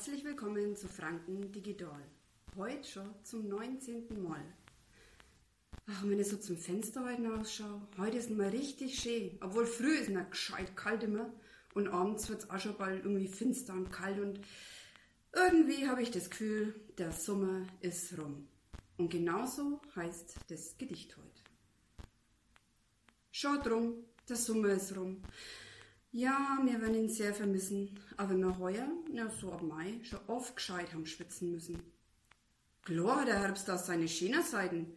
Herzlich willkommen zu Franken Digital. Heute schon zum 19. Mal. Ach, wenn ich so zum Fenster heute ausschaue, heute ist mal richtig schön. Obwohl früh ist es gescheit kalt immer und abends wird es auch schon bald irgendwie finster und kalt und irgendwie habe ich das Gefühl, der Sommer ist rum. Und genauso heißt das Gedicht heute. Schaut rum, der Sommer ist rum. Ja, wir werden ihn sehr vermissen, aber wir heuer, ja so ab Mai, schon oft gescheit haben schwitzen müssen. Klar hat der Herbst auch seine schönen Seiten,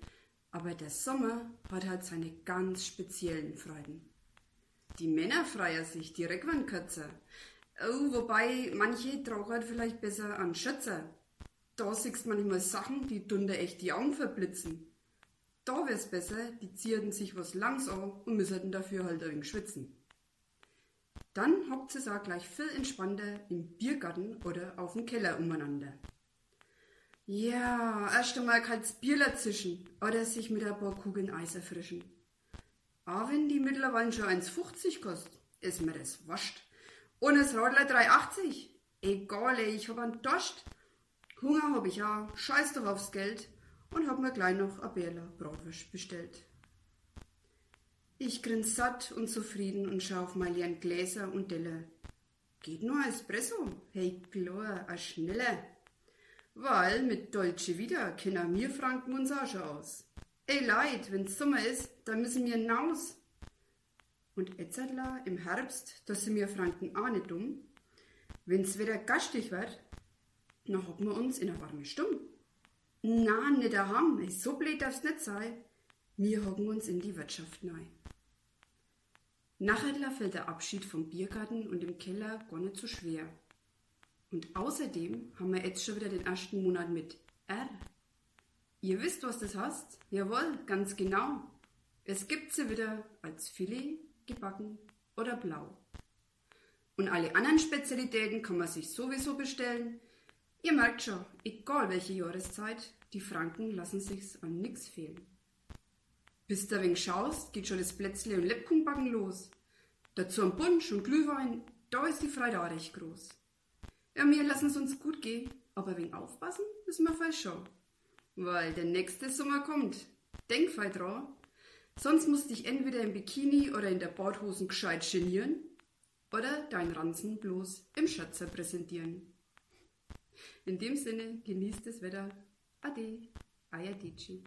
aber der Sommer hat halt seine ganz speziellen Freuden. Die Männer freier sich, die Reckwan kürzer. Oh, wobei manche tragen halt vielleicht besser an Schützer. Da siehst manchmal Sachen, die dunter echt die Augen verblitzen. Da wär's besser, die zierten sich was langs an und müssten dafür halt ein schwitzen. Dann hockt sie auch gleich viel entspannter im Biergarten oder auf dem Keller umeinander. Ja, erst einmal kaltes Bierler zischen oder sich mit ein paar Kugeln Eis erfrischen. Auch wenn die mittlerweile schon 1,50 kostet, ist mir das wascht. Und das Radler 3,80. Egal, ey, ich hab einen Durst. Hunger hab ich auch, scheiß doch aufs Geld und hab mir gleich noch ein Bärler Bratwurst bestellt. Ich grinse satt und zufrieden und schau auf leeren Gläser und Teller. Geht nur Espresso? Hey, klar, ein schneller. Weil mit Dolce Vita kennen wir Franken uns auch schon aus. Ey Leid, wenn's Sommer ist, dann müssen wir hinaus. Und etzertla im Herbst, da sind wir Franken auch nicht dumm. Wenn's wieder gastig wird, dann hocken wir uns in eine warme Stumm. Na, nicht daheim, so blöd darf's nicht sein. Wir hocken uns in die Wirtschaft rein. Nachher fällt der Abschied vom Biergarten und dem Keller gar nicht so schwer. Und außerdem haben wir jetzt schon wieder den ersten Monat mit R. Ihr wisst, was das heißt? Jawohl, ganz genau. Es gibt sie wieder als Filet, gebacken oder blau. Und alle anderen Spezialitäten kann man sich sowieso bestellen. Ihr merkt schon, egal welche Jahreszeit, die Franken lassen sich's an nix fehlen. Bis du wenig schaust, geht schon das Plätzle und Lebkuchenbacken los. Dazu ein Punsch und Glühwein, da ist die Freude auch recht groß. Ja, wir lassen es uns gut gehen, aber wenig aufpassen müssen wir falsch schon. Weil der nächste Sommer kommt. Denk fei dran. Sonst musst dich entweder im Bikini oder in der Badhosen gescheit genieren oder dein Ranzen bloß im Schätzer präsentieren. In dem Sinne, genießt das Wetter. Ade, Ayadici.